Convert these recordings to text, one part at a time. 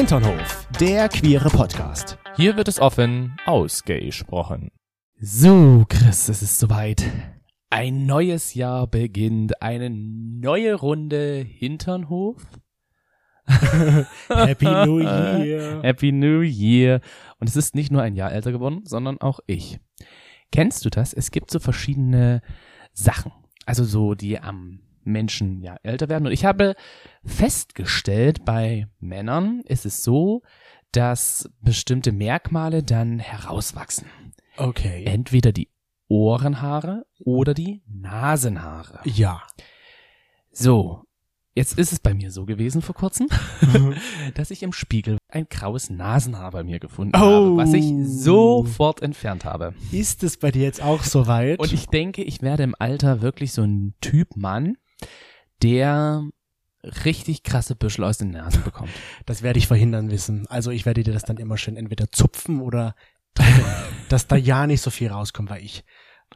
Hinternhof, der queere Podcast. Hier wird es offen ausgesprochen. So, Chris, es ist soweit. Ein neues Jahr beginnt, eine neue Runde Hinternhof. Happy New Year. Happy New Year. Und es ist nicht nur ein Jahr älter geworden, sondern auch ich. Kennst du das? Es gibt so verschiedene Sachen. Also so, die am Menschen ja älter werden. Und ich habe festgestellt, bei Männern ist es so, dass bestimmte Merkmale dann herauswachsen. Okay. Entweder die Ohrenhaare oder die Nasenhaare. Ja. So, jetzt ist es bei mir so gewesen vor kurzem, dass ich im Spiegel ein graues Nasenhaar bei mir gefunden Oh. habe, was ich sofort entfernt habe. Ist es bei dir jetzt auch soweit? Und ich denke, ich werde im Alter wirklich so ein Typ Mann, der richtig krasse Büschel aus den Nasen bekommt. das werde ich verhindern wissen. Also ich werde dir das dann immer schön entweder zupfen oder drücken, dass da ja nicht so viel rauskommt, weil ich,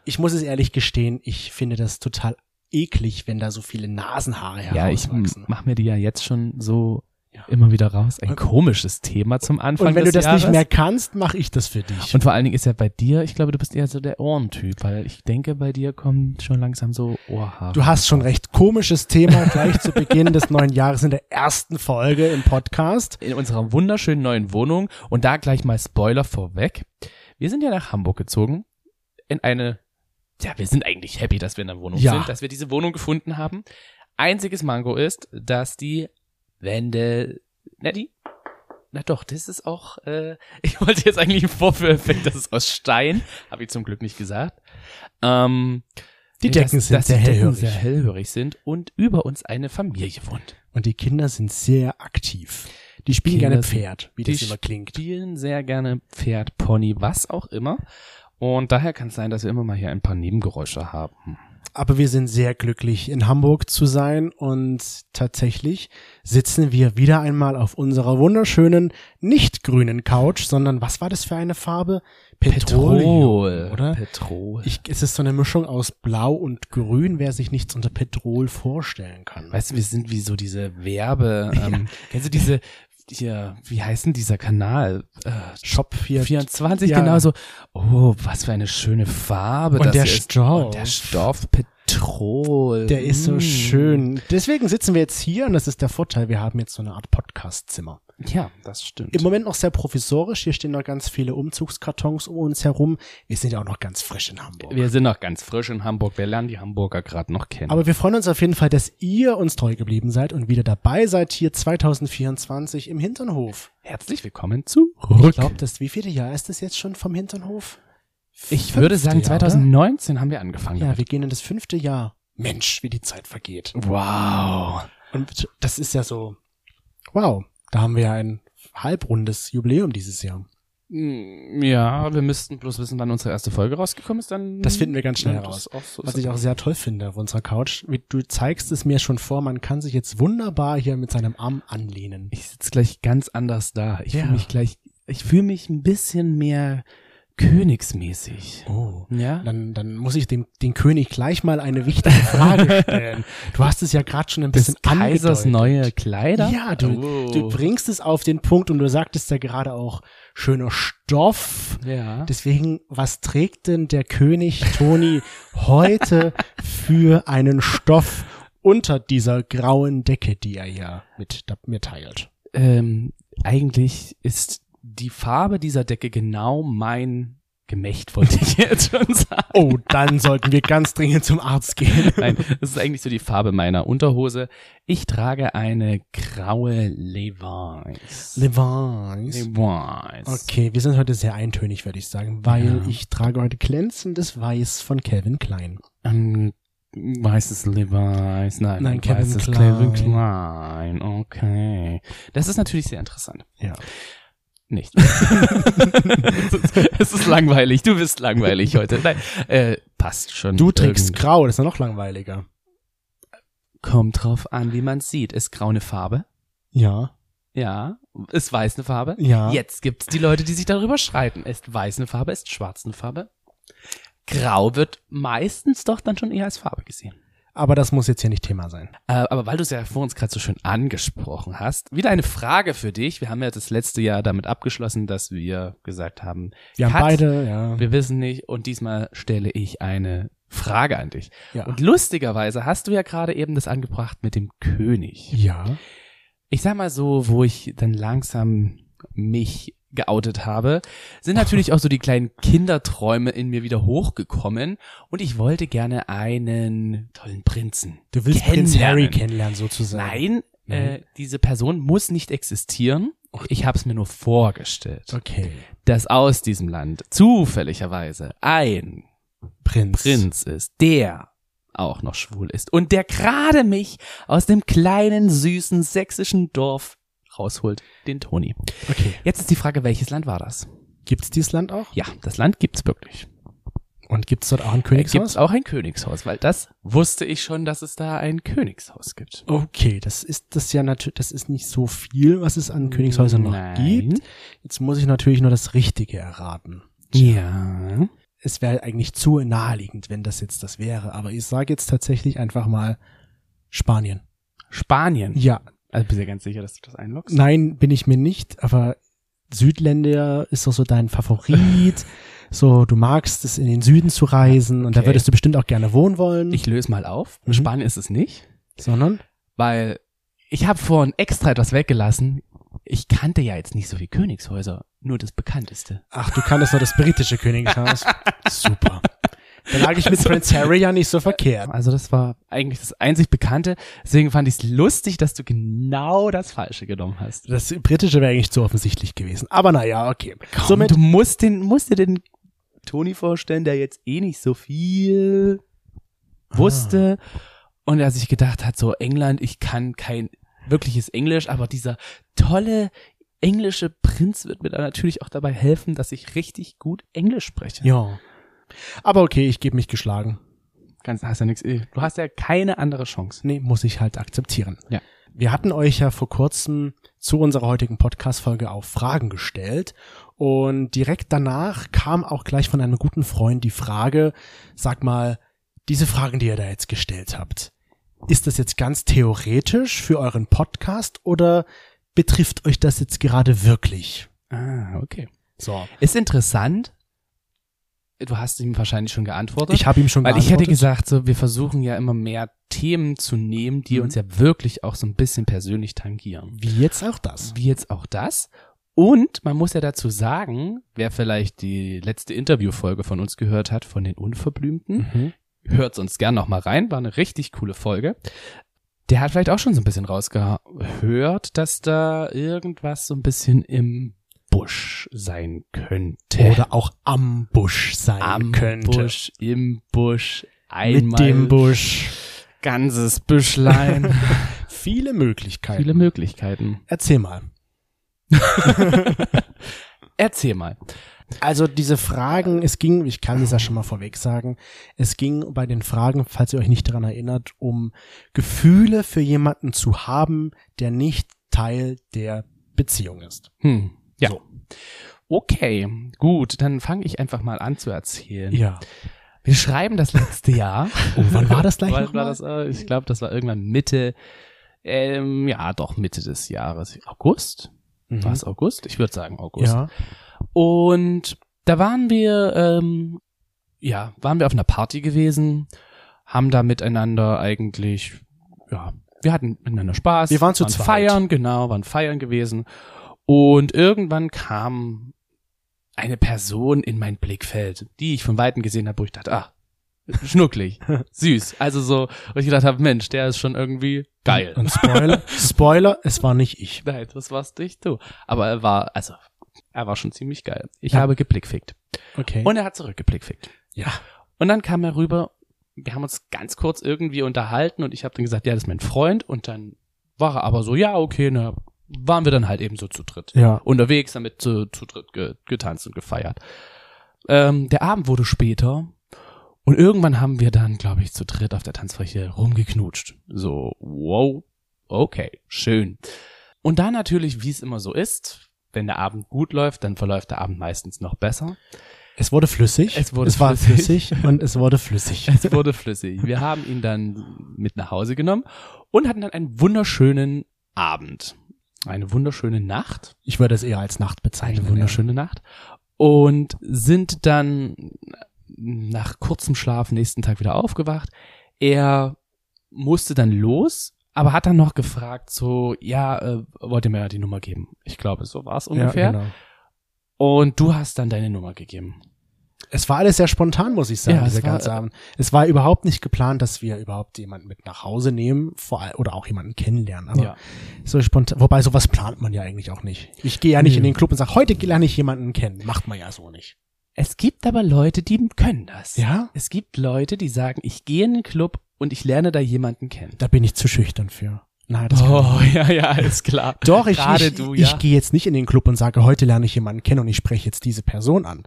ich muss es ehrlich gestehen, ich finde das total eklig, wenn da so viele Nasenhaare Ja, ich herauswachsen. mache mir die ja jetzt schon so Ja. immer wieder raus. Ein komisches Thema zum Anfang Und wenn du das Jahres. nicht mehr kannst, mache ich das für dich. Und vor allen Dingen ist ja bei dir, ich glaube, du bist eher so der Ohrentyp, weil ich denke, bei dir kommen schon langsam so Ohrhaare. Du hast schon recht komisches Thema gleich zu Beginn des neuen Jahres in der ersten Folge im Podcast. in unserer wunderschönen neuen Wohnung und da gleich mal Spoiler vorweg. Wir sind ja nach Hamburg gezogen in eine, ja, wir sind eigentlich happy, dass wir in der Wohnung Ja. sind, dass wir diese Wohnung gefunden haben. Einziges Mango ist, dass die Wände, na die, na doch, das ist auch, äh, ich wollte jetzt eigentlich einen Vorführeffekt, das ist aus Stein, habe ich zum Glück nicht gesagt. Ähm, Die Decken dass, sind dass sehr die Decken hellhörig. sehr hellhörig sind und über uns eine Familie wohnt. Und die Kinder sind sehr aktiv. Die spielen Kinder gerne Pferd, wie das die immer klingt. spielen sehr gerne Pferd, Pony, was auch immer. Und daher kann es sein, dass wir immer mal hier ein paar Nebengeräusche haben. Aber wir sind sehr glücklich, in Hamburg zu sein und tatsächlich sitzen wir wieder einmal auf unserer wunderschönen, nicht grünen Couch, sondern was war das für eine Farbe? Petroleum, oder? Petrol. Ich, es ist so eine Mischung aus Blau und Grün, wer sich nichts unter Petrol vorstellen kann. weißt du, wir sind wie so diese Werbe. Ähm, Kennst du diese, hier, wie heißt denn dieser Kanal? Äh, Shop hier. 24, Ja. genau so. Oh, was für eine schöne Farbe. Und das der ist. Stoff. Und der Stoff, Petrol. Der ist so Mm. schön. Deswegen sitzen wir jetzt hier und das ist der Vorteil. Wir haben jetzt so eine Art Podcast-Zimmer. Ja, das stimmt. Im Moment noch sehr provisorisch. Hier stehen noch ganz viele Umzugskartons um uns herum. Wir sind ja auch noch ganz frisch in Hamburg. wir sind noch ganz frisch in Hamburg. Wir lernen die Hamburger gerade noch kennen. Aber wir freuen uns auf jeden Fall, dass ihr uns treu geblieben seid und wieder dabei seid hier 2024 im Hinternhof. Herzlich willkommen zurück. Ich glaube, das wievielte Jahr ist das jetzt schon vom Hinternhof? Ich würde sagen, Fünfte Jahr, oder? 2019 haben wir angefangen. Ja, wir gehen in das fünfte Jahr. Mensch, wie die Zeit vergeht. Wow. Und das ist ja so, wow, da haben wir ja ein halbrundes Jubiläum dieses Jahr. Mm, Ja, wir müssten bloß wissen, wann unsere erste Folge rausgekommen ist. Dann Das finden wir ganz schnell Auch so Was ich auch sehr toll finde auf unserer Couch. Du zeigst es mir schon vor, man kann sich jetzt wunderbar hier mit seinem Arm anlehnen. ich sitze gleich ganz anders da. Ich Ja. fühle mich gleich, ich fühle mich ein bisschen mehr königsmäßig. Oh. Ja? Dann, dann muss ich dem, den König gleich mal eine wichtige Frage stellen. Du hast es ja gerade schon ein Des bisschen Kaisers angedeutet. neue Kleider? Ja, du, Oh. du bringst es auf den Punkt und du sagtest ja gerade auch schöner Stoff. Ja. Deswegen, was trägt denn der König Toni heute für einen Stoff unter dieser grauen Decke, die er ja mit mir teilt? ähm, eigentlich ist die Farbe dieser Decke genau mein Gemächt, wollte ich jetzt schon sagen. Oh, dann sollten wir ganz dringend zum Arzt gehen. Nein, das ist eigentlich so die Farbe meiner Unterhose. Ich trage eine graue Levi's. Levi's. Levi's. Okay, wir sind heute sehr eintönig, würde ich sagen, weil Ja. ich trage heute glänzendes Weiß von Calvin Klein. Ähm, weißes Levi's, nein, Nein, Calvin weißes Klein. Calvin Klein, okay. Das ist natürlich sehr interessant. Ja. Nicht. es, ist, es ist langweilig, du bist langweilig heute. Nein, äh, passt schon. Du trägst Irgend- grau, das ist ja noch langweiliger. Kommt drauf an, wie man sieht. Ist grau eine Farbe? Ja, Ja. Ist weiß eine Farbe? ja. Jetzt gibt's die Leute, die sich darüber streiten. Ist weiß eine Farbe, ist schwarz eine Farbe? Grau wird meistens doch dann schon eher als Farbe gesehen. Aber das muss jetzt hier nicht Thema sein. Äh, aber weil du es ja vor uns gerade so schön angesprochen hast, wieder eine Frage für dich. Wir haben ja das letzte Jahr damit abgeschlossen, dass wir gesagt haben, Wir haben beide, ja. wir wissen nicht und diesmal stelle ich eine Frage an dich. Ja. Und lustigerweise hast du ja gerade eben das angebracht mit dem König. ja. Ich sag mal so, wo ich dann langsam mich geoutet habe, sind natürlich auch so die kleinen Kinderträume in mir wieder hochgekommen und ich wollte gerne einen tollen Prinzen. Du willst Prinz. Harry kennenlernen, sozusagen. Nein, Nein. Äh, diese Person muss nicht existieren. Ich habe es mir nur vorgestellt, Okay. dass aus diesem Land zufälligerweise ein Prinz. Prinz ist, der auch noch schwul ist und der gerade mich aus dem kleinen, süßen sächsischen Dorf rausholt, den Toni. Okay. Jetzt ist die Frage, welches Land war das? Gibt's dieses Land auch? Ja, das Land gibt's wirklich. Und gibt's dort auch ein Gibt's Königshaus? auch ein Königshaus, weil das wusste ich schon, dass es da ein Königshaus gibt. Okay, das ist das ja natürlich, das ist nicht so viel, was es an Königshäusern noch gibt. Jetzt muss ich natürlich nur das Richtige erraten. Ja. Es wäre eigentlich zu naheliegend, wenn das jetzt das wäre. Aber ich sage jetzt tatsächlich einfach mal Spanien. Spanien. Ja, Also bist du dir ganz sicher, dass du das einloggst? nein, bin ich mir nicht. Aber Südländer ist doch so dein Favorit. so, du magst es in den Süden zu reisen und da Okay. würdest du bestimmt auch gerne wohnen wollen. Ich löse mal auf. Mhm. Spanien ist es nicht, sondern weil ich habe vorhin extra etwas weggelassen. Ich kannte ja jetzt nicht so viel Königshäuser, nur das bekannteste. Ach, du kanntest nur das britische Königshaus. Super. Da lag ich mit Prince Harry ja nicht so verkehrt. Also das war eigentlich das einzig Bekannte. Deswegen fand ich es lustig, dass du genau das Falsche genommen hast. Das britische wäre eigentlich zu offensichtlich gewesen. Aber naja, okay. Somit du musst den, musst dir den Toni vorstellen, der jetzt eh nicht so viel wusste und er sich gedacht hat, so England, ich kann kein wirkliches Englisch, aber dieser tolle englische Prinz wird mir dann natürlich auch dabei helfen, dass ich richtig gut Englisch spreche. Ja. Aber okay, ich gebe mich geschlagen. Ganz hast ja nichts. Du hast ja keine andere Chance. Nee, muss ich halt akzeptieren. Ja. Wir hatten euch ja vor kurzem zu unserer heutigen Podcast-Folge auch Fragen gestellt. Und direkt danach kam auch gleich von einem guten Freund die Frage, sag mal, diese Fragen, die ihr da jetzt gestellt habt, ist das jetzt ganz theoretisch für euren Podcast oder betrifft euch das jetzt gerade wirklich? Ah, okay. So. Ist interessant. Du hast ihm wahrscheinlich schon geantwortet. Ich habe ihm schon Weil ich hätte geantwortet. gesagt, so, wir versuchen ja immer mehr Themen zu nehmen, die Mhm. uns ja wirklich auch so ein bisschen persönlich tangieren. Wie jetzt auch das. Wie jetzt auch das. Und man muss ja dazu sagen, wer vielleicht die letzte Interviewfolge von uns gehört hat, von den Unverblümten, Mhm. hört sonst gern noch mal rein, war eine richtig coole Folge. Der hat vielleicht auch schon so ein bisschen rausgehört, dass da irgendwas so ein bisschen im Busch sein könnte. Oder auch am Busch sein am könnte. Busch, im Busch, einmal Mit dem Busch. ganzes Büschlein. Viele Möglichkeiten. Viele Möglichkeiten. Erzähl mal. Erzähl mal. Also diese Fragen, es ging, ich kann es ja schon mal vorweg sagen, es ging bei den Fragen, falls ihr euch nicht daran erinnert, um Gefühle für jemanden zu haben, der nicht Teil der Beziehung ist. Hm. Ja. So. Okay, gut, dann fange ich einfach mal an zu erzählen. Ja. Wir schreiben das letzte Jahr. Oh, wann war das gleich Wann war das? äh, Ich glaube, das war irgendwann Mitte, ähm, ja, doch Mitte des Jahres. August? War es August? Ich würde sagen August. Mhm. Ja. Und da waren wir, ähm, ja, waren wir auf einer Party gewesen, haben da miteinander eigentlich, ja, wir hatten miteinander Spaß. Wir waren zu zweit. feiern, genau, waren feiern gewesen. Und irgendwann kam eine Person in mein Blickfeld, die ich von Weitem gesehen habe, wo ich dachte, ah, schnucklig, süß. Also so, wo ich gedacht habe, Mensch, der ist schon irgendwie geil. Und Spoiler, Spoiler, es war nicht ich. Nein, das warst nicht du. Aber er war, also, er war schon ziemlich geil. Ich Ja. habe geblickfickt. Okay. Und er hat zurückgeblickfickt. ja. Und dann kam er rüber, wir haben uns ganz kurz irgendwie unterhalten und ich habe dann gesagt, ja, das ist mein Freund. Und dann war er aber so, ja, okay, na, waren wir dann halt eben so zu dritt. Ja. Unterwegs damit zu, zu dritt ge, getanzt und gefeiert. Ähm, der Abend wurde später und irgendwann haben wir dann, glaube ich, zu dritt auf der Tanzfläche rumgeknutscht. So, wow, okay, schön. Und dann natürlich, wie es immer so ist, wenn der Abend gut läuft, dann verläuft der Abend meistens noch besser. Es wurde flüssig. Es wurde es war flüssig. flüssig und es wurde flüssig. Es wurde flüssig. Wir haben ihn dann mit nach Hause genommen und hatten dann einen wunderschönen Abend. Eine wunderschöne Nacht. Ich würde es eher als Nacht bezeichnen. Eine wunderschöne Nacht. Und sind dann nach kurzem Schlaf nächsten Tag wieder aufgewacht. Er musste dann los, aber hat dann noch gefragt, so, ja, äh, wollt ihr mir ja die Nummer geben? Ich glaube, so war es Ja, ungefähr. genau. Und du hast dann deine Nummer gegeben. Es war alles sehr spontan, muss ich sagen, Ja, es dieser war, ganze Abend. Es war überhaupt nicht geplant, dass wir überhaupt jemanden mit nach Hause nehmen, vor allem, oder auch jemanden kennenlernen. Aber Ja. so spontan, wobei sowas plant man ja eigentlich auch nicht. Ich gehe ja nicht Nö. in den Club und sage, heute lerne ich jemanden kennen. Macht man ja so nicht. Es gibt aber Leute, die können das. Ja? Es gibt Leute, die sagen, ich gehe in den Club und ich lerne da jemanden kennen. Da bin ich zu schüchtern für. Nein, das Oh, ich ja, ja, ist klar. Doch, ich, Gerade ich, du, ich ja. gehe jetzt nicht in den Club und sage, heute lerne ich jemanden kennen und ich spreche jetzt diese Person an.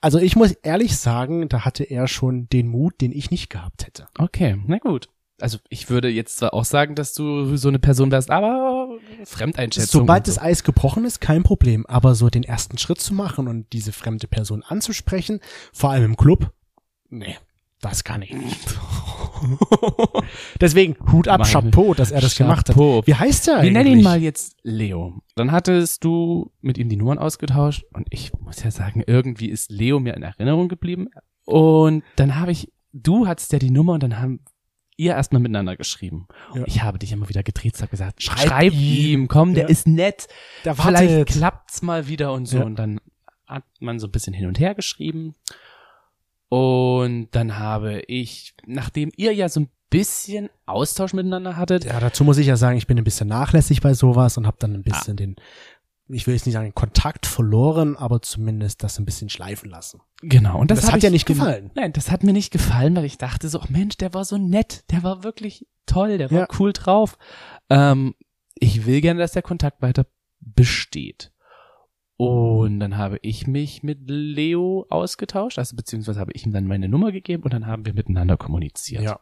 Also ich muss ehrlich sagen, da hatte er schon den Mut, den ich nicht gehabt hätte. Okay, na gut. Also ich würde jetzt zwar auch sagen, dass du so eine Person wärst, aber Fremdeinschätzung. Sobald so. das Eis gebrochen ist, kein Problem. Aber so den ersten Schritt zu machen und diese fremde Person anzusprechen, vor allem im Club, nee, das kann ich nicht. Deswegen Hut ab, Meine Chapeau, dass er das gemacht hat. Chapeau. Wie heißt der Wir eigentlich? nennen ihn mal jetzt Leo. Dann hattest du mit ihm die Nummern ausgetauscht und ich muss ja sagen, irgendwie ist Leo mir in Erinnerung geblieben. Und dann habe ich, du hattest ja die Nummer und dann haben ihr erstmal miteinander geschrieben. Ja. Und ich habe dich immer wieder getriezt, habe gesagt, Schreib schreib, ihm. ihm, komm, der Ja. ist nett. Der Vielleicht wartet. klappt's mal wieder und so. Ja. Und dann hat man so ein bisschen hin und her geschrieben. Und dann habe ich, nachdem ihr ja so ein bisschen Austausch miteinander hattet, Ja, dazu muss ich ja sagen, ich bin ein bisschen nachlässig bei sowas und habe dann ein bisschen den, ich will jetzt nicht sagen, den Kontakt verloren, aber zumindest das ein bisschen schleifen lassen. Genau, und das, Das hat ich ja nicht gefallen. Nein, das hat mir nicht gefallen, weil ich dachte so, ach Mensch, der war so nett, der war wirklich toll, der war Ja. cool drauf. Ähm, ich will gerne, dass der Kontakt weiter besteht. Und dann habe ich mich mit Leo ausgetauscht, also beziehungsweise habe ich ihm dann meine Nummer gegeben und dann haben wir miteinander kommuniziert. Ja.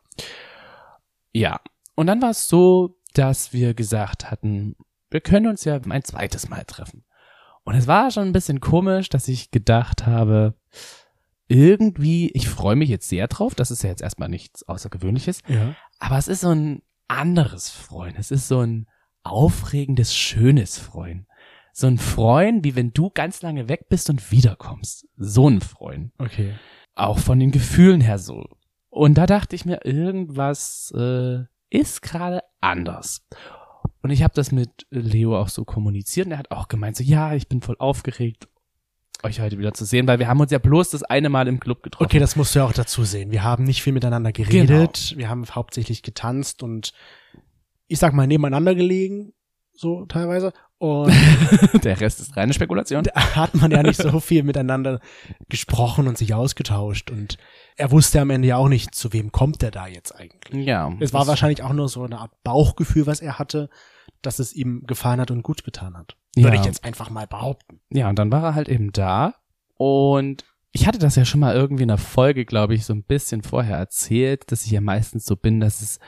Ja. Und dann war es so, dass wir gesagt hatten, wir können uns ja ein zweites Mal treffen. Und es war schon ein bisschen komisch, dass ich gedacht habe, irgendwie, ich freue mich jetzt sehr drauf, das ist ja jetzt erstmal nichts Außergewöhnliches, Ja. aber es ist so ein anderes Freuen. Es ist so ein aufregendes, schönes Freuen. So ein Freuen, wie wenn du ganz lange weg bist und wiederkommst. So ein Freuen Okay. auch von den Gefühlen her so. Und da dachte ich mir, irgendwas äh, ist gerade anders. Und ich habe das mit Leo auch so kommuniziert und er hat auch gemeint, so ja, ich bin voll aufgeregt, euch heute wieder zu sehen, weil wir haben uns ja bloß das eine Mal im Club getroffen. Okay, das musst du ja auch dazu sehen. Wir haben nicht viel miteinander geredet. Wir haben hauptsächlich getanzt und ich sag mal nebeneinander gelegen, so teilweise. Und Der Rest ist reine Spekulation. da hat man ja nicht so viel miteinander gesprochen und sich ausgetauscht. Und er wusste am Ende ja auch nicht, zu wem kommt er da jetzt eigentlich. Ja. Es war wahrscheinlich auch nur so eine Art Bauchgefühl, was er hatte, dass es ihm gefallen hat und gut getan hat. Ja. Würde ich jetzt einfach mal behaupten. Ja, und dann war er halt eben da und ich hatte das ja schon mal irgendwie in der Folge, glaube ich, so ein bisschen vorher erzählt, dass ich ja meistens so bin, dass es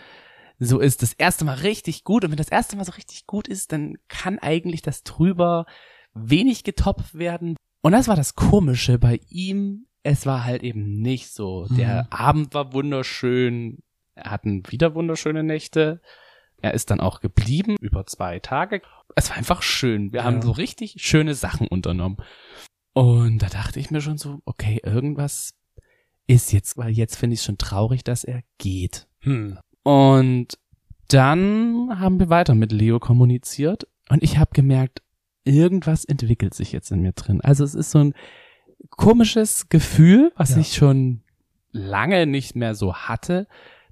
so ist, das erste Mal richtig gut und wenn das erste Mal so richtig gut ist, dann kann eigentlich das drüber wenig getoppt werden. Und das war das Komische bei ihm. Es war halt eben nicht so. Der Mhm. Abend war wunderschön. Er hatten wieder wunderschöne Nächte. Er ist dann auch geblieben über zwei Tage. Es war einfach schön. Wir Ja. haben so richtig schöne Sachen unternommen. Und da dachte ich mir schon so, okay, irgendwas ist jetzt, weil jetzt finde ich es schon traurig, dass er geht. Hm. Und dann haben wir weiter mit Leo kommuniziert und ich habe gemerkt, irgendwas entwickelt sich jetzt in mir drin. Also es ist so ein komisches Gefühl, was Ja. ich schon lange nicht mehr so hatte,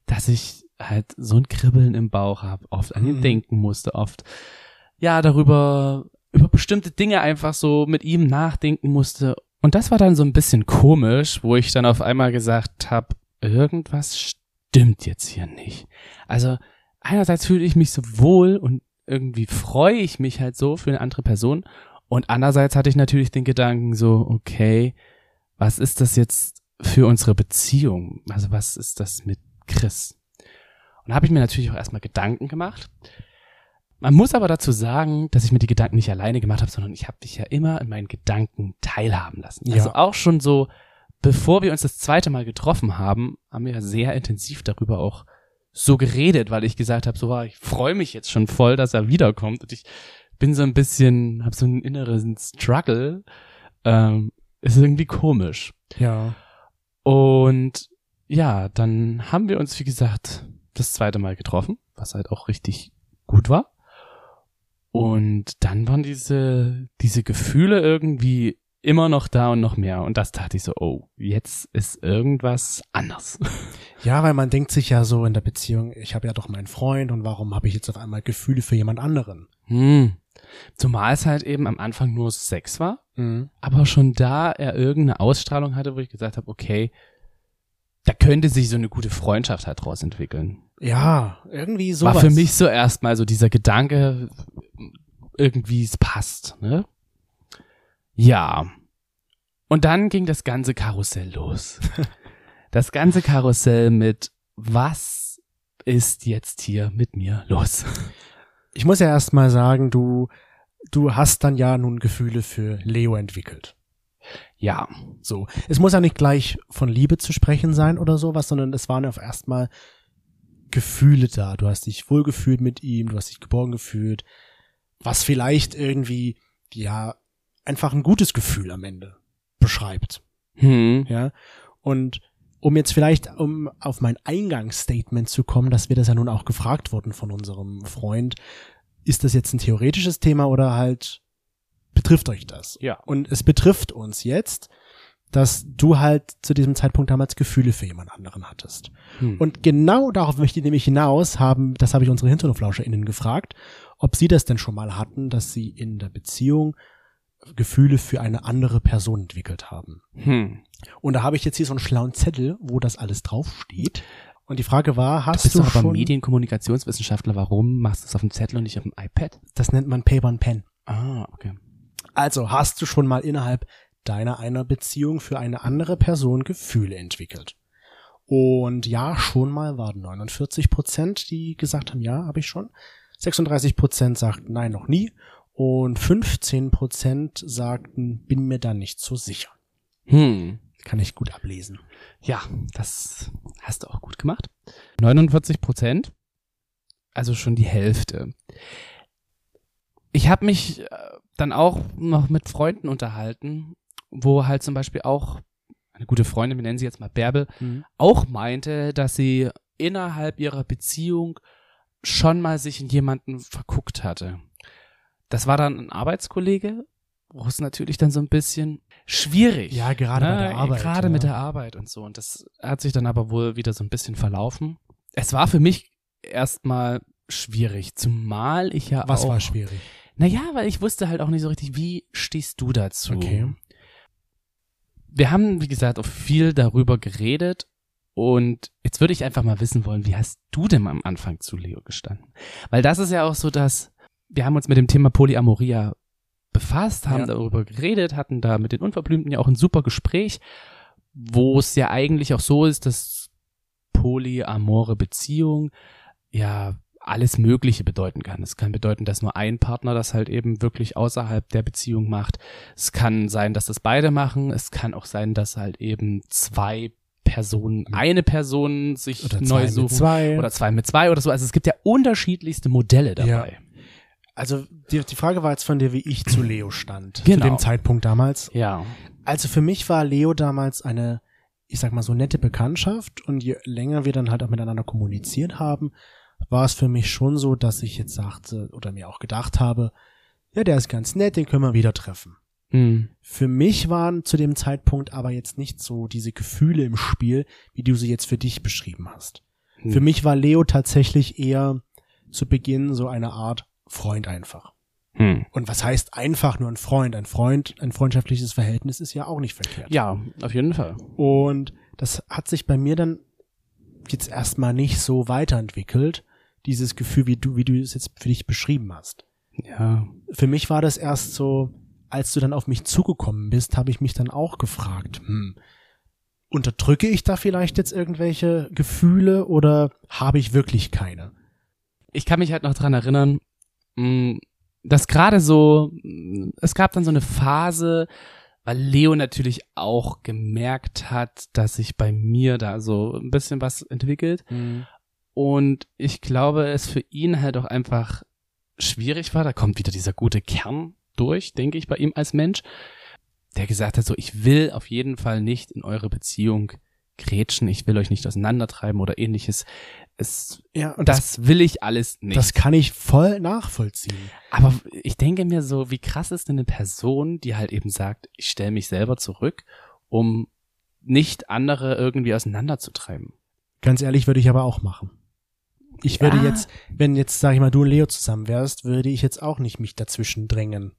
dass ich halt so ein Kribbeln im Bauch habe, oft an ihn Mhm. denken musste, oft ja darüber über bestimmte Dinge einfach so mit ihm nachdenken musste. Und das war dann so ein bisschen komisch, wo ich dann auf einmal gesagt habe, irgendwas stimmt jetzt hier nicht. Also einerseits fühle ich mich so wohl und irgendwie freue ich mich halt so für eine andere Person und andererseits hatte ich natürlich den Gedanken so, okay, was ist das jetzt für unsere Beziehung? Also was ist das mit Chris? Und da habe ich mir natürlich auch erstmal Gedanken gemacht. Man muss aber dazu sagen, dass ich mir die Gedanken nicht alleine gemacht habe, sondern ich habe dich ja immer in meinen Gedanken teilhaben lassen. Ja. Also auch schon so bevor wir uns das zweite Mal getroffen haben, haben wir sehr intensiv darüber auch so geredet, weil ich gesagt habe, so, ich freue mich jetzt schon voll, dass er wiederkommt und ich bin so ein bisschen, habe so einen inneren Struggle. Ähm, ist irgendwie komisch. Ja. Und ja, dann haben wir uns, wie gesagt, das zweite Mal getroffen, was halt auch richtig gut war. Und dann waren diese, diese Gefühle irgendwie immer noch da und noch mehr. Und das dachte ich so, oh, jetzt ist irgendwas anders. Ja, weil man denkt sich ja so in der Beziehung, ich habe ja doch meinen Freund und warum habe ich jetzt auf einmal Gefühle für jemand anderen? Hm. Zumal es halt eben am Anfang nur Sex war, Mhm. aber schon da er irgendeine Ausstrahlung hatte, wo ich gesagt habe, okay, da könnte sich so eine gute Freundschaft halt draus entwickeln. Ja, irgendwie sowas. War für mich so erstmal so dieser Gedanke, irgendwie es passt, ne? Ja. Und dann ging das ganze Karussell los. das ganze Karussell mit was ist jetzt hier mit mir los? Ich muss ja erst mal sagen, du, du hast dann ja nun Gefühle für Leo entwickelt. Ja. So. Es muss ja nicht gleich von Liebe zu sprechen sein oder sowas, sondern es waren ja auf erstmal Gefühle da. Du hast dich wohlgefühlt mit ihm, du hast dich geborgen gefühlt, was vielleicht irgendwie, ja, einfach ein gutes Gefühl am Ende beschreibt. Hm. Ja. Und um jetzt vielleicht um auf mein Eingangsstatement zu kommen, dass wir das ja nun auch gefragt wurden von unserem Freund, ist das jetzt ein theoretisches Thema oder halt betrifft euch das? Ja. Und es betrifft uns jetzt, dass du halt zu diesem Zeitpunkt damals Gefühle für jemand anderen hattest. Hm. Und genau darauf möchte ich nämlich hinaus haben, das habe ich unsere HinterhoflauscherInnen gefragt, ob sie das denn schon mal hatten, dass sie in der Beziehung Gefühle für eine andere Person entwickelt haben. Hm. Und da habe ich jetzt hier so einen schlauen Zettel, wo das alles draufsteht. Und die Frage war, hast Bist du du aber schon, Medienkommunikationswissenschaftler, warum machst du es auf dem Zettel und nicht auf dem iPad? das nennt man Paper and Pen. Ah, okay. Also hast du schon mal innerhalb deiner einer Beziehung für eine andere Person Gefühle entwickelt? Und ja, schon mal waren 49 Prozent, die gesagt haben, ja, habe ich schon. 36 Prozent sagten, nein, noch nie. Und 15 Prozent sagten, bin mir da nicht so sicher. Hm. Kann ich gut ablesen. Ja, das hast du auch gut gemacht. 49 Prozent, also schon die Hälfte. Ich habe mich äh, dann auch noch mit Freunden unterhalten, wo halt zum Beispiel auch eine gute Freundin, wir nennen sie jetzt mal Bärbel, auch meinte, dass sie innerhalb ihrer Beziehung schon mal sich in jemanden verguckt hatte. Das war dann ein Arbeitskollege, wo es natürlich dann so ein bisschen schwierig. Ja, gerade bei der Arbeit, Gerade ja. mit der Arbeit und so. Und das hat sich dann aber wohl wieder so ein bisschen verlaufen. Es war für mich erstmal schwierig, zumal ich ja Was auch. war schwierig? Naja, weil ich wusste halt auch nicht so richtig, wie stehst du dazu? Okay. Wir haben, wie gesagt, auch viel darüber geredet und jetzt würde ich einfach mal wissen wollen, wie hast du denn am Anfang zu Leo gestanden? Weil das ist ja auch so, dass wir haben uns mit dem Thema Polyamoria befasst, haben Ja. darüber geredet, hatten da mit den Unverblümten ja auch ein super Gespräch, wo es ja eigentlich auch so ist, dass polyamore Beziehung ja alles Mögliche bedeuten kann. Es kann bedeuten, dass nur ein Partner das halt eben wirklich außerhalb der Beziehung macht. Es kann sein, dass das beide machen. Es kann auch sein, dass halt eben zwei Personen, eine Person sich Oder neu zwei mit suchen. zwei. Oder zwei mit zwei oder so. Also es gibt ja unterschiedlichste Modelle dabei. Also die, die Frage war jetzt von dir, wie ich zu Leo stand. Genau. Zu dem Zeitpunkt damals. Ja. Also für mich war Leo damals eine, ich sag mal so nette Bekanntschaft und je länger wir dann halt auch miteinander kommuniziert haben, war es für mich schon so, dass ich jetzt sagte oder mir auch gedacht habe, ja, der ist ganz nett, den können wir wieder treffen. Hm. Für mich waren zu dem Zeitpunkt aber jetzt nicht so diese Gefühle im Spiel, wie du sie jetzt für dich beschrieben hast. Hm. Für mich war Leo tatsächlich eher zu Beginn so eine Art Freund einfach. Hm. Und was heißt einfach nur ein Freund? Ein Freund, ein freundschaftliches Verhältnis ist ja auch nicht verkehrt. Ja, auf jeden Fall. Und das hat sich bei mir dann jetzt erstmal nicht so weiterentwickelt, dieses Gefühl, wie du, wie du es jetzt für dich beschrieben hast. Ja. Für mich war das erst so, als du dann auf mich zugekommen bist, habe ich mich dann auch gefragt, hm, unterdrücke ich da vielleicht jetzt irgendwelche Gefühle oder habe ich wirklich keine? ich kann mich halt noch dran erinnern, dass gerade so, mh, es gab dann so eine Phase, weil Leo natürlich auch gemerkt hat, dass sich bei mir da so ein bisschen was entwickelt. Mhm. Und ich glaube, es für ihn halt auch einfach schwierig war. Da kommt wieder dieser gute Kern durch, denke ich, bei ihm als Mensch, der gesagt hat, so, ich will auf jeden Fall nicht in eure Beziehung grätschen, ich will euch nicht auseinandertreiben oder ähnliches. Es, Ja, und das, das, will ich alles nicht. das kann ich voll nachvollziehen. Aber ich denke mir so, wie krass ist denn eine Person, die halt eben sagt, ich stelle mich selber zurück, um nicht andere irgendwie auseinanderzutreiben. Ganz ehrlich, würde ich aber auch machen. Ich würde Ja. jetzt, wenn jetzt, sag ich mal, du und Leo zusammen wärst, würde ich jetzt auch nicht mich dazwischen drängen.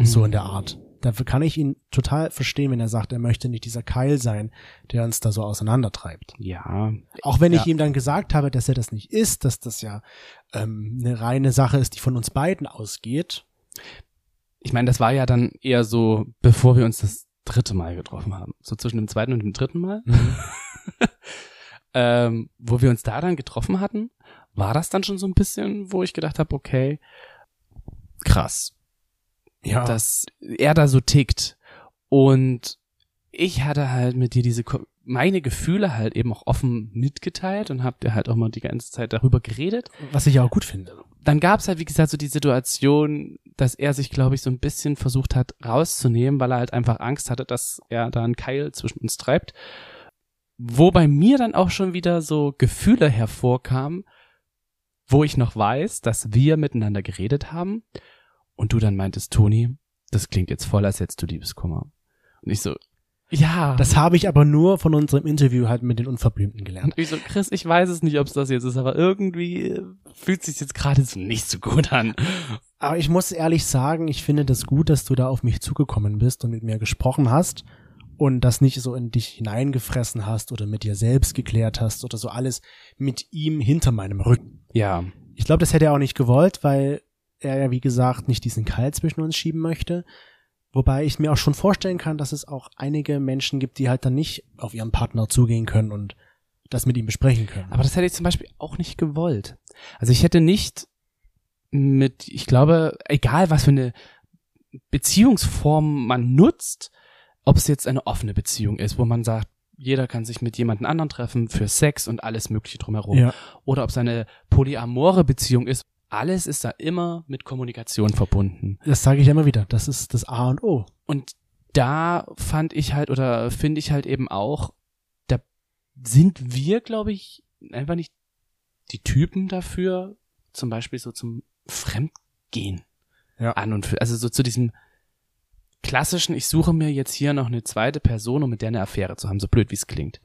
So in der Art. Dafür kann ich ihn total verstehen, wenn er sagt, er möchte nicht dieser Keil sein, der uns da so auseinandertreibt. Ja, Auch wenn ich Ja. ihm dann gesagt habe, dass er das nicht ist, dass das ja ähm, eine reine Sache ist, die von uns beiden ausgeht. ich meine, das war ja dann eher so, bevor wir uns das dritte Mal getroffen haben. So zwischen dem zweiten und dem dritten Mal. ähm, wo wir uns da dann getroffen hatten, war das dann schon so ein bisschen, wo ich gedacht habe, okay, krass, Ja, dass er da so tickt. Und ich hatte halt mit dir diese, meine Gefühle halt eben auch offen mitgeteilt und hab dir halt auch mal die ganze Zeit darüber geredet. was ich auch gut finde. Dann gab's halt, wie gesagt, so die Situation, dass er sich, glaube ich, so ein bisschen versucht hat rauszunehmen, weil er halt einfach Angst hatte, dass er da einen Keil zwischen uns treibt. Wo bei mir dann auch schon wieder so Gefühle hervorkamen, wo ich noch weiß, dass wir miteinander geredet haben und du dann meintest, Toni, das klingt jetzt voll, als hättest du Liebeskummer. Und ich so, ja. Das habe ich aber nur von unserem Interview halt mit den Unverblümten gelernt. und ich so, Chris, ich weiß es nicht, ob es das jetzt ist, aber irgendwie äh, fühlt sich jetzt gerade so nicht so gut an. Aber ich muss ehrlich sagen, ich finde das gut, dass du da auf mich zugekommen bist und mit mir gesprochen hast und das nicht so in dich hineingefressen hast oder mit dir selbst geklärt hast oder so alles mit ihm hinter meinem Rücken. Ja. Ich glaube, das hätte er auch nicht gewollt, weil er ja, wie gesagt, nicht diesen Keil zwischen uns schieben möchte. Wobei ich mir auch schon vorstellen kann, dass es auch einige Menschen gibt, die halt dann nicht auf ihren Partner zugehen können und das mit ihm besprechen können. Aber das hätte ich zum Beispiel auch nicht gewollt. Also ich hätte nicht mit, ich glaube, egal was für eine Beziehungsform man nutzt, ob es jetzt eine offene Beziehung ist, wo man sagt, jeder kann sich mit jemandem anderen treffen für Sex und alles Mögliche drumherum. ja. Oder ob es eine polyamore Beziehung ist, alles ist da immer mit Kommunikation verbunden. Das sage ich ja immer wieder. Das ist das A und O. Und da fand ich halt oder finde ich halt eben auch, da sind wir, glaube ich, einfach nicht die Typen dafür, zum Beispiel so zum Fremdgehen Ja. an und für, also so zu diesem klassischen, ich suche mir jetzt hier noch eine zweite Person, um mit der eine Affäre zu haben, so blöd wie es klingt.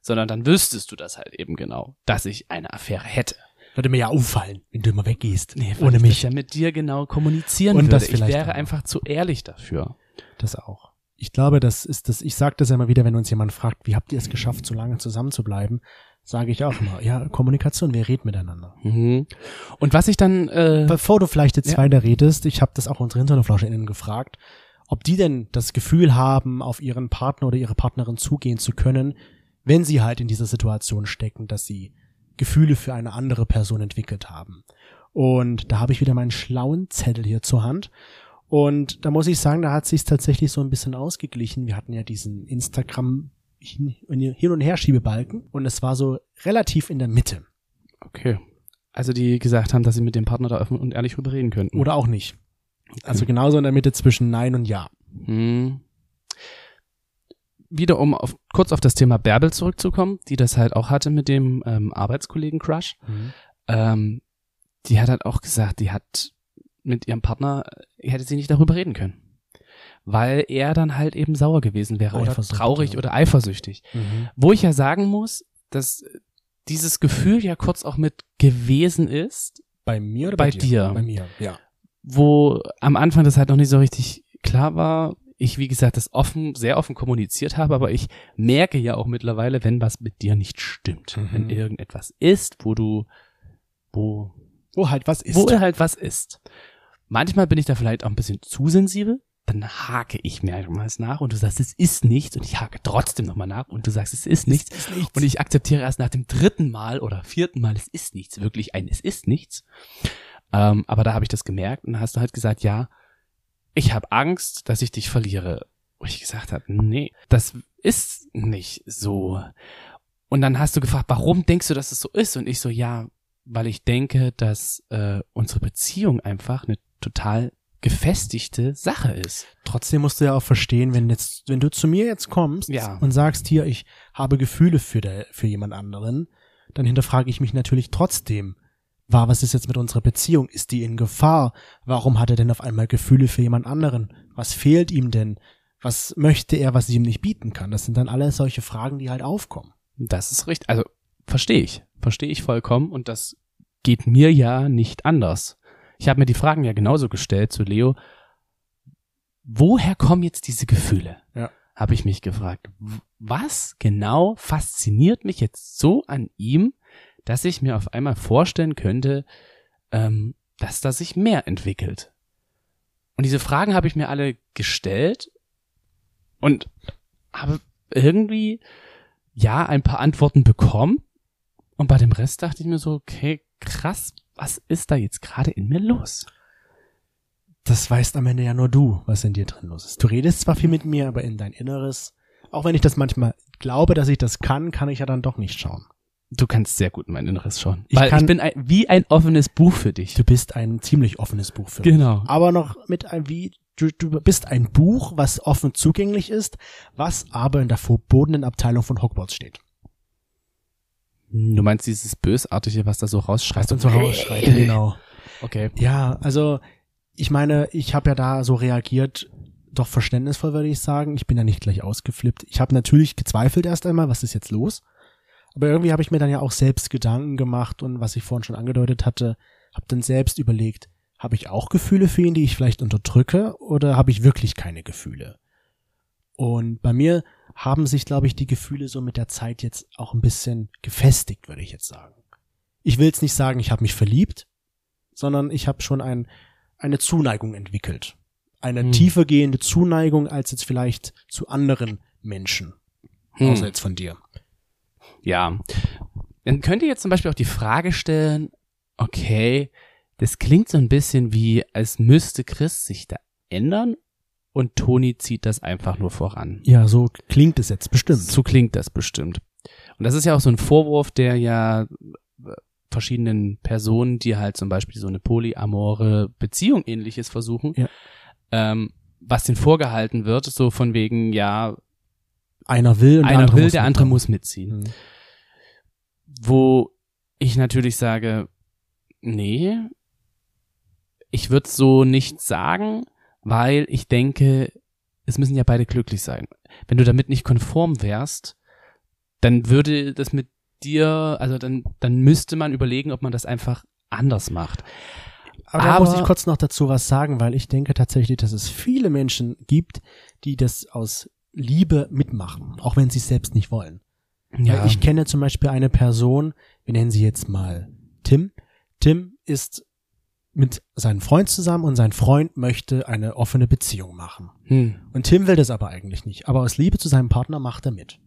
Sondern dann wüsstest du das halt eben genau, dass ich eine Affäre hätte. Würde mir ja auffallen, wenn du immer weggehst. weil ohne ich mich. das ja mit dir genau kommunizieren Und würde. das ich vielleicht wäre auch. einfach zu ehrlich dafür. Das auch. Ich glaube, das ist das, ich sage das ja immer wieder, wenn uns jemand fragt, wie habt ihr es geschafft, so lange zusammen zu bleiben, sage ich auch immer, ja, Kommunikation, wir reden miteinander. Mhm. Und was ich dann äh, Bevor du vielleicht jetzt Ja. weiter redest, ich habe das auch unsere HinternoflauscherInnen gefragt, ob die denn das Gefühl haben, auf ihren Partner oder ihre Partnerin zugehen zu können, wenn sie halt in dieser Situation stecken, dass sie Gefühle für eine andere Person entwickelt haben. Und da habe ich wieder meinen schlauen Zettel hier zur Hand. Und da muss ich sagen, da hat sich tatsächlich so ein bisschen ausgeglichen. Wir hatten ja diesen Instagram hin und her Schiebebalken und es war so relativ in der Mitte. Okay. Also die gesagt haben, dass sie mit dem Partner da offen und ehrlich drüber reden könnten. Oder auch nicht. Also genauso in der Mitte zwischen Nein und Ja. Hm. Wieder um auf, kurz auf das Thema Bärbel zurückzukommen, die das halt auch hatte mit dem ähm, Arbeitskollegen Crush. Ähm, die hat halt auch gesagt, die hat mit ihrem Partner, äh, hätte sie nicht darüber reden können. Weil er dann halt eben sauer gewesen wäre oder traurig ja. oder eifersüchtig. Mhm. Wo ich ja sagen muss, dass dieses Gefühl ja kurz auch mit gewesen ist, Bei mir oder Bei bei, dir? Bei mir, ja. wo am Anfang das halt noch nicht so richtig klar war. Ich, wie gesagt, das offen, sehr offen kommuniziert habe, aber ich merke ja auch mittlerweile, wenn was mit dir nicht stimmt. Mhm. Wenn irgendetwas ist, wo du, wo, Wo halt was ist. wo halt was ist. Manchmal bin ich da vielleicht auch ein bisschen zu sensibel. Dann hake ich mehrmals nach und du sagst, es ist nichts und ich hake trotzdem nochmal nach und du sagst, es ist nichts. ist nichts. Und ich akzeptiere erst nach dem dritten Mal oder vierten Mal, es ist nichts, wirklich ein, es ist nichts. Ähm, aber da habe ich das gemerkt und dann hast du halt gesagt, ja, ich habe Angst, dass ich dich verliere. wo ich gesagt habe, nee, das ist nicht so. Und dann hast du gefragt, warum denkst du, dass es so ist? Und ich so, ja, weil ich denke, dass äh, unsere Beziehung einfach eine total gefestigte Sache ist. Trotzdem musst du ja auch verstehen, wenn jetzt, wenn du zu mir jetzt kommst Ja. und sagst hier, ich habe Gefühle für der, für jemand anderen, dann hinterfrage ich mich natürlich trotzdem, war, was ist jetzt mit unserer Beziehung? Ist die in Gefahr? Warum hat er denn auf einmal Gefühle für jemand anderen? Was fehlt ihm denn? Was möchte er, was ich ihm nicht bieten kann? Das sind dann alles solche Fragen, die halt aufkommen. Das ist richtig. Also verstehe ich. Verstehe ich vollkommen. Und das geht mir ja nicht anders. Ich habe mir die Fragen ja genauso gestellt zu Leo. Woher kommen jetzt diese Gefühle? Ja. Habe ich mich gefragt. Was genau fasziniert mich jetzt so an ihm, dass ich mir auf einmal vorstellen könnte, ähm, dass da sich mehr entwickelt? Und diese Fragen habe ich mir alle gestellt und habe irgendwie ja ein paar Antworten bekommen. Und bei dem Rest dachte ich mir so, okay, krass, was ist da jetzt gerade in mir los? Das weißt am Ende ja nur du, was in dir drin los ist. Du redest zwar viel mit mir, aber in dein Inneres, auch wenn ich das manchmal glaube, dass ich das kann, kann ich ja dann doch nicht schauen. Du kannst sehr gut in mein Inneres schauen. Ich Weil kann- ich bin ein, wie ein offenes Buch für dich. Du bist ein ziemlich offenes Buch für mich. Genau. aber noch mit ein wie du, du bist ein Buch, was offen zugänglich ist, was aber in der verbotenen Abteilung von Hogwarts steht. Du meinst dieses Bösartige, was da so rausschreit und so rausschreit. genau. Okay. Ja, also ich meine, ich habe ja da so reagiert, doch verständnisvoll würde ich sagen. Ich bin ja nicht gleich ausgeflippt. Ich habe natürlich gezweifelt erst einmal, was ist jetzt los? Aber irgendwie habe ich mir dann ja auch selbst Gedanken gemacht und was ich vorhin schon angedeutet hatte, habe dann selbst überlegt, habe ich auch Gefühle für ihn, die ich vielleicht unterdrücke oder habe ich wirklich keine Gefühle? Und bei mir haben sich, glaube ich, die Gefühle so mit der Zeit jetzt auch ein bisschen gefestigt, würde ich jetzt sagen. Ich will jetzt nicht sagen, ich habe mich verliebt, sondern ich habe schon ein, eine Zuneigung entwickelt. Eine Hm. tiefer gehende Zuneigung als jetzt vielleicht zu anderen Menschen, Hm. außer jetzt von dir. Ja. Dann könnt ihr jetzt zum Beispiel auch die Frage stellen, okay, das klingt so ein bisschen wie, als müsste Chris sich da ändern und Toni zieht das einfach nur voran. Ja, so klingt es jetzt bestimmt. So klingt das bestimmt. Und das ist ja auch so ein Vorwurf, der ja äh, verschiedenen Personen, die halt zum Beispiel so eine polyamore Beziehung ähnliches versuchen, Ja. ähm, was denen vorgehalten wird, so von wegen, ja, Einer will und der einer andere will, muss der andere muss mitziehen. Hm. Wo ich natürlich sage, nee, ich würde so nicht sagen, weil ich denke, es müssen ja beide glücklich sein. Wenn du damit nicht konform wärst, dann würde das mit dir, also dann, dann müsste man überlegen, ob man das einfach anders macht. Aber, da Aber- muss ich kurz noch dazu was sagen, weil ich denke tatsächlich, dass es viele Menschen gibt, die das aus Liebe mitmachen, auch wenn sie es selbst nicht wollen. Weil ich kenne zum Beispiel eine Person, wir nennen sie jetzt mal Tim. Tim ist mit seinem Freund zusammen und sein Freund möchte eine offene Beziehung machen. hm. Und Tim will das aber eigentlich nicht. Aber aus Liebe zu seinem Partner macht er mit.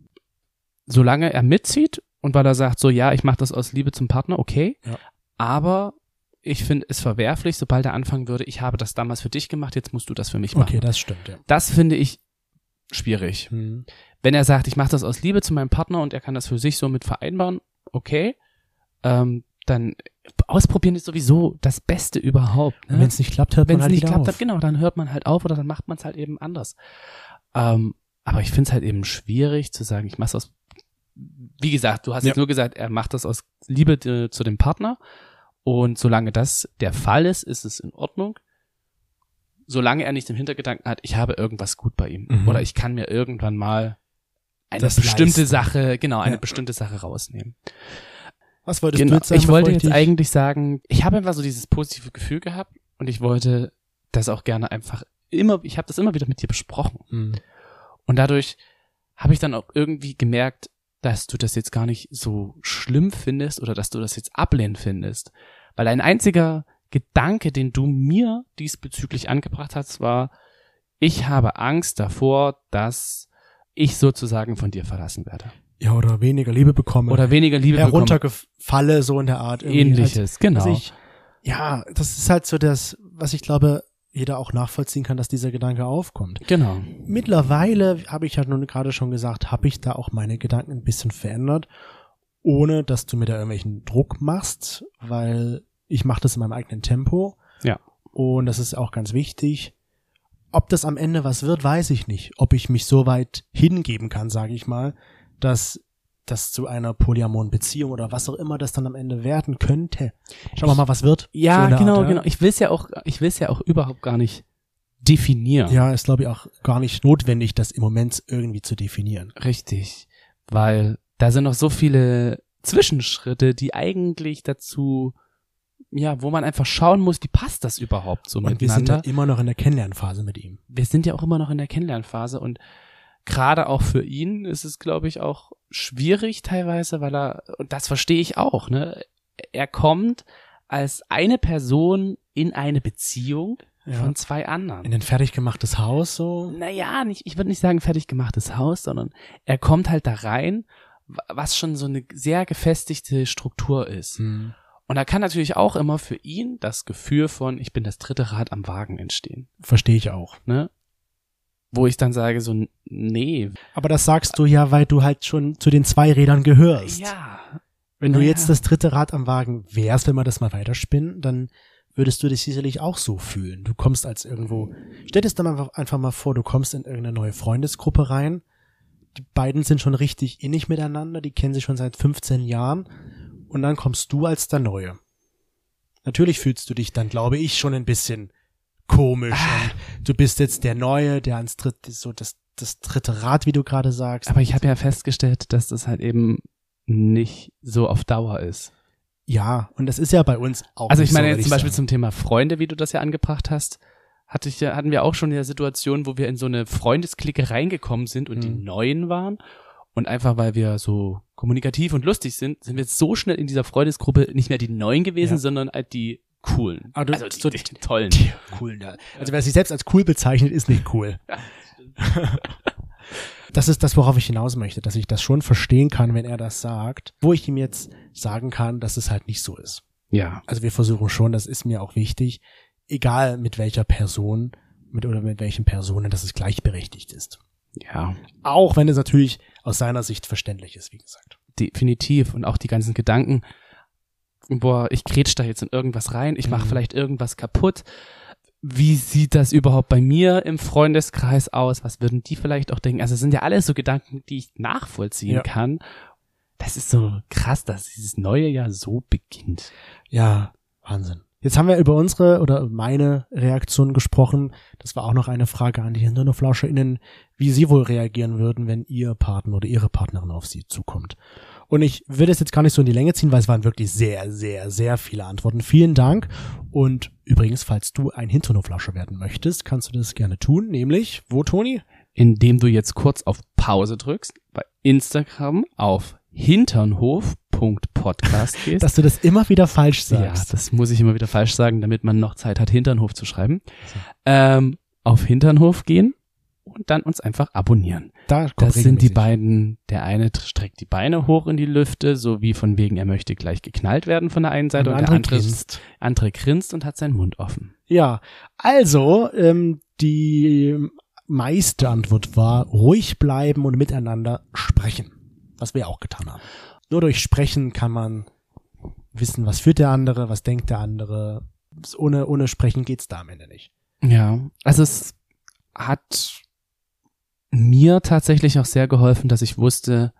solange er mitzieht und weil er sagt, so ja, ich mache das aus Liebe zum Partner, okay. Ja. Aber ich finde es verwerflich, sobald er anfangen würde, ich habe das damals für dich gemacht, jetzt musst du das für mich machen. Okay, das stimmt, ja. Das finde ich schwierig. Hm. Wenn er sagt, ich mache das aus Liebe zu meinem Partner und er kann das für sich so mit vereinbaren, okay, ähm, dann ausprobieren ist sowieso das Beste überhaupt. Wenn Ne? es nicht klappt, hört Wenn man es halt nicht klappt, auf. dann, genau, dann hört man halt auf oder dann macht man es halt eben anders. Ähm, aber ich finde es halt eben schwierig zu sagen, ich mache aus. Wie gesagt, du hast Ja. jetzt nur gesagt, er macht das aus Liebe äh, zu dem Partner. Und solange das der Fall ist, ist es in Ordnung. Solange er nicht im Hintergedanken hat, ich habe irgendwas gut bei ihm. Mhm. Oder ich kann mir irgendwann mal eine Das bestimmte leisten. Sache, genau, eine Ja. bestimmte Sache rausnehmen. Was wolltest Genau. du jetzt sagen? ich wollte bevor jetzt eigentlich sagen, ich habe einfach so dieses positive Gefühl gehabt und ich wollte das auch gerne einfach immer, ich habe das immer wieder mit dir besprochen. Hm. Und dadurch habe ich dann auch irgendwie gemerkt, dass du das jetzt gar nicht so schlimm findest oder dass du das jetzt ablehnend findest. Weil ein einziger Gedanke, den du mir diesbezüglich angebracht hast, war, ich habe Angst davor, dass ich sozusagen von dir verlassen werde. Ja, oder weniger Liebe bekomme. Oder weniger Liebe bekomme. heruntergefalle, so in der Art. irgendwie. Ähnliches, Als, genau. Also ich, ja, das ist halt so das, was ich glaube, jeder auch nachvollziehen kann, dass dieser Gedanke aufkommt. Genau. Mittlerweile habe ich ja nun gerade schon gesagt, habe ich da auch meine Gedanken ein bisschen verändert, ohne dass du mir da irgendwelchen Druck machst, weil ich mache das in meinem eigenen Tempo. Ja. Und das ist auch ganz wichtig. Ob das am Ende was wird, weiß ich nicht. Ob ich mich so weit hingeben kann, sage ich mal, dass das zu einer polyamoren Beziehung oder was auch immer das dann am Ende werden könnte. Schauen wir mal, was wird. Ja, So genau, Art, ja. genau. Ich will es ja auch, ich will es ja auch überhaupt gar nicht definieren. Ja, ist glaube ich auch gar nicht notwendig, das im Moment irgendwie zu definieren. Richtig. Weil da sind noch so viele Zwischenschritte, die eigentlich dazu, ja, wo man einfach schauen muss, wie passt das überhaupt so Und wir sind miteinander. da immer noch in der Kennenlernphase mit ihm. wir sind ja auch immer noch in der Kennenlernphase und gerade auch für ihn ist es, glaube ich, auch schwierig teilweise, weil er, und das verstehe ich auch, ne? Er kommt als eine Person in eine Beziehung Ja. von zwei anderen. In ein fertig gemachtes Haus so. naja, nicht, ich würde nicht sagen fertig gemachtes Haus, sondern er kommt halt da rein, wa- was schon so eine sehr gefestigte Struktur ist. Hm. Und da kann natürlich auch immer für ihn das Gefühl von, ich bin das dritte Rad am Wagen entstehen. Verstehe ich auch. Ne? Wo ich dann sage, so, nee. Aber das sagst du ja, weil du halt schon zu den zwei Rädern gehörst. Ja. Wenn du Ja. jetzt das dritte Rad am Wagen wärst, wenn wir das mal weiterspinnen, dann würdest du dich sicherlich auch so fühlen. Du kommst als irgendwo, stell dir dann einfach, einfach mal vor, du kommst in irgendeine neue Freundesgruppe rein. Die beiden sind schon richtig innig miteinander, die kennen sich schon seit 15 Jahren und dann kommst du als der Neue. Natürlich fühlst du dich dann, glaube ich, schon ein bisschen komisch und du bist jetzt der Neue, der ans dritte, so das, das dritte Rad, wie du gerade sagst. Aber ich habe ja festgestellt, dass das halt eben nicht so auf Dauer ist. ja, und das ist ja bei uns auch. Also ich meine so, jetzt zum Beispiel sagen. zum Thema Freunde, wie du das ja angebracht hast, hatte ich ja, hatten wir auch schon in der Situation, wo wir in so eine Freundesklicke reingekommen sind und die Mhm. Neuen waren. Und einfach weil wir so kommunikativ und lustig sind, sind wir jetzt so schnell in dieser Freundesgruppe nicht mehr die Neuen gewesen, Ja. sondern halt die coolen. Ah, du- also die, so die, tollen. Die coolen da. Also wer sich selbst als cool bezeichnet, ist nicht cool. Das ist das, worauf ich hinaus möchte, dass ich das schon verstehen kann, wenn er das sagt, wo ich ihm jetzt sagen kann, dass es halt nicht so ist. Ja. Also wir versuchen schon, das ist mir auch wichtig, egal mit welcher Person, mit oder mit welchen Personen, dass es gleichberechtigt ist. Ja. Auch wenn es natürlich aus seiner Sicht verständlich ist, wie gesagt. Definitiv. Und auch die ganzen Gedanken, boah, ich grätsch da jetzt in irgendwas rein, ich mache Mhm. vielleicht irgendwas kaputt. Wie sieht das überhaupt bei mir im Freundeskreis aus? Was würden die vielleicht auch denken? Also es sind ja alles so Gedanken, die ich nachvollziehen Ja. kann. Das ist so krass, dass dieses neue Jahr so beginnt. Ja, Wahnsinn. Jetzt haben wir über unsere oder meine Reaktion gesprochen. Das war auch noch eine Frage an die HinternerflauscherInnen, wie sie wohl reagieren würden, wenn ihr Partner oder ihre Partnerin auf sie zukommt. Und ich will das jetzt gar nicht so in die Länge ziehen, weil es waren wirklich sehr, sehr, sehr viele Antworten. Vielen Dank. Und übrigens, falls du ein Hinternoflasche werden möchtest, kannst du das gerne tun. Nämlich, wo, Toni? Indem du jetzt kurz auf Pause drückst, bei Instagram auf hinternhof.podcast gehst. Dass du das immer wieder falsch Ja, sagst. das muss ich immer wieder falsch sagen, damit man noch Zeit hat, Hinternhof zu schreiben. Ähm, auf Hinternhof gehen und dann uns einfach abonnieren. da Das sind die beiden, der eine streckt die Beine hoch in die Lüfte, so wie von wegen, er möchte gleich geknallt werden von der einen Seite und, Und der andere andere, grinst. andere grinst und hat seinen Mund offen. Ja, also ähm, die meiste Antwort war ruhig bleiben und miteinander sprechen, was wir auch getan haben. Nur durch Sprechen kann man wissen, was fühlt der andere, was denkt der andere. Ohne ohne Sprechen geht's da am Ende nicht. Ja, also es hat mir tatsächlich auch sehr geholfen, dass ich wusste,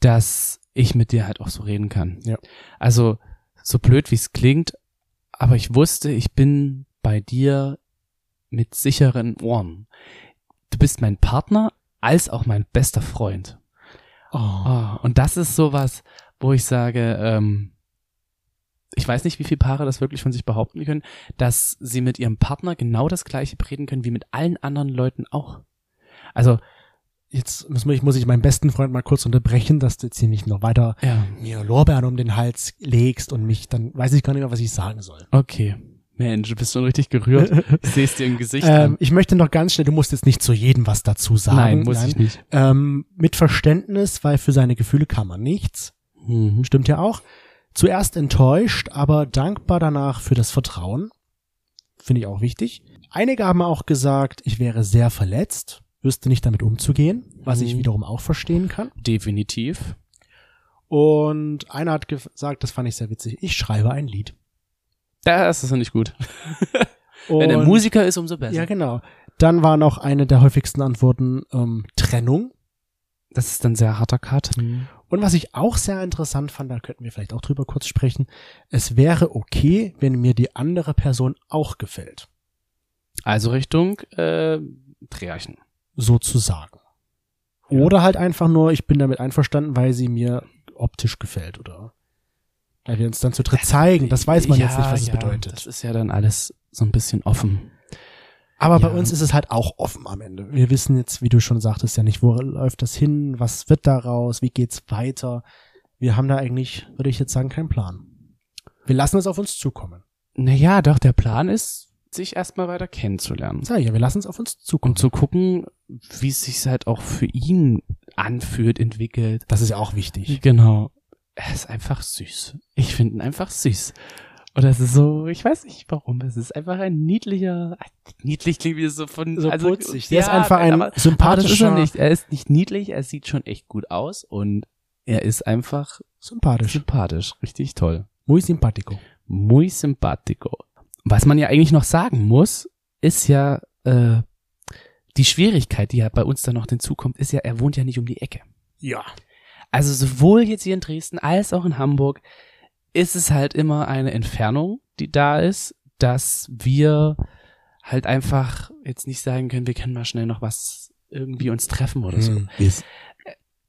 dass ich mit dir halt auch so reden kann. Ja. Also so blöd wie es klingt, aber ich wusste, ich bin bei dir mit sicheren Ohren. Du bist mein Partner als auch mein bester Freund. Oh. Ah, und das ist sowas, wo ich sage, ähm, ich weiß nicht, wie viele Paare das wirklich von sich behaupten können, dass sie mit ihrem Partner genau das gleiche reden können wie mit allen anderen Leuten auch. Also, Jetzt muss ich, muss ich meinen besten Freund mal kurz unterbrechen, dass du jetzt hier nicht noch weiter ja, mir Lorbeeren um den Hals legst und mich, dann weiß ich gar nicht mehr, was ich sagen soll. okay. Mensch, du bist schon richtig gerührt. Ich sehe es dir im Gesicht Ähm, ich möchte noch ganz schnell, du musst jetzt nicht zu jedem was dazu sagen. Nein, muss ich nicht. Ähm, mit Verständnis, weil für seine Gefühle kann man nichts. Mhm. Stimmt ja auch. Zuerst enttäuscht, aber dankbar danach für das Vertrauen. finde ich auch wichtig. Einige haben auch gesagt, ich wäre sehr verletzt, wüsste nicht damit umzugehen, was ich Mhm. wiederum auch verstehen kann. Definitiv. Und einer hat gesagt, das fand ich sehr witzig, ich schreibe ein Lied. Das ist nicht gut. Und, Wenn er Musiker ist, umso besser. Ja, genau. Dann war noch eine der häufigsten Antworten ähm, Trennung. Das ist dann sehr harter Cut. Und was ich auch sehr interessant fand, da könnten wir vielleicht auch drüber kurz sprechen, es wäre okay, wenn mir die andere Person auch gefällt. Also Richtung äh, Dreherchen. Sozusagen. Ja. Oder halt einfach nur, ich bin damit einverstanden, weil sie mir optisch gefällt, oder? Weil wir uns dann zu dritt zeigen, das weiß man Ja, jetzt nicht, was es ja, bedeutet. Das ist ja dann alles so ein bisschen offen. Aber bei Ja. uns ist es halt auch offen am Ende. Wir wissen jetzt, wie du schon sagtest, ja nicht, wo läuft das hin, was wird daraus, wie geht's weiter. Wir haben da eigentlich, würde ich jetzt sagen, keinen Plan. Wir lassen es auf uns zukommen. Naja, doch, der Plan ist, sich erstmal weiter kennenzulernen. Ich ja, wir lassen es auf uns zukommen. Und zu gucken, wie es sich halt auch für ihn anfühlt, entwickelt. das ist ja auch wichtig. Genau. Er ist einfach süß. Ich finde ihn einfach süß. Und das ist so, ich weiß nicht warum, es ist einfach ein niedlicher, niedlich klingt wie so von, So also, putzig. Der ist einfach ein aber, aber das ist sympathischer, er nicht. Er ist nicht niedlich, er sieht schon echt gut aus und er ist einfach sympathisch. sympathisch, richtig toll. Muy simpático. Muy simpático. Was man ja eigentlich noch sagen muss, ist ja, äh, die Schwierigkeit, die ja bei uns dann noch hinzukommt, ist ja, er wohnt ja nicht um die Ecke. Ja. Also sowohl jetzt hier in Dresden als auch in Hamburg ist es halt immer eine Entfernung, die da ist, dass wir halt einfach jetzt nicht sagen können, wir können mal schnell noch was irgendwie uns treffen oder so. Hm. Wir,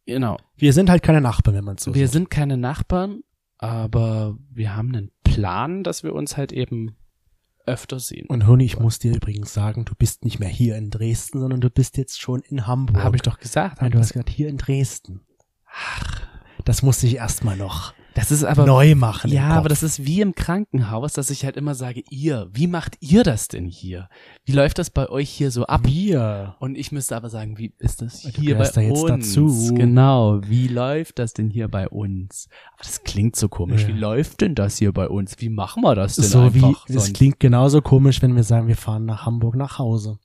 Genau. wir sind halt keine Nachbarn, wenn man so wir sieht. sind keine Nachbarn, aber wir haben einen Plan, dass wir uns halt eben öfter sehen. Und Honi, ich muss dir übrigens sagen, du bist nicht mehr hier in Dresden, sondern du bist jetzt schon in Hamburg. Habe ich doch gesagt. Nein, du hast gesagt, hier in Dresden. Das musste ich erstmal noch Das ist aber neu machen. Ja, aber das ist wie im Krankenhaus, dass ich halt immer sage, ihr, wie macht ihr das denn hier? Wie läuft das bei euch hier so ab? wir. Und ich müsste aber sagen, wie ist das Du hier bei da jetzt uns? dazu. Genau, wie läuft das denn hier bei uns? Aber das klingt so komisch. Ja. Wie läuft denn das hier bei uns? Wie machen wir das denn So wie, einfach? es sonst? klingt genauso komisch, wenn wir sagen, wir fahren nach Hamburg nach Hause.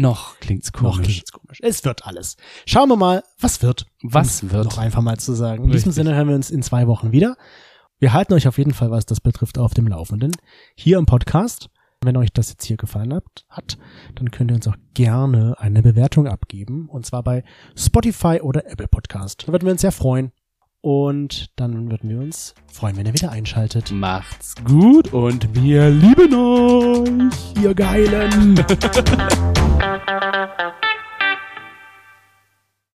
Noch klingt's Noch komisch. klingt's komisch. Es wird alles. Schauen wir mal, was wird. Was Um's wird? Noch einfach mal zu sagen. In diesem Richtig. Sinne hören wir uns in zwei Wochen wieder. Wir halten euch auf jeden Fall, was das betrifft, auf dem Laufenden. Hier im Podcast. Wenn euch das jetzt hier gefallen hat, hat, dann könnt ihr uns auch gerne eine Bewertung abgeben. Und zwar bei Spotify oder Apple Podcast. Da würden wir uns sehr freuen. Und dann würden wir uns freuen, wenn ihr wieder einschaltet. Macht's gut und wir lieben euch. Ihr Geilen!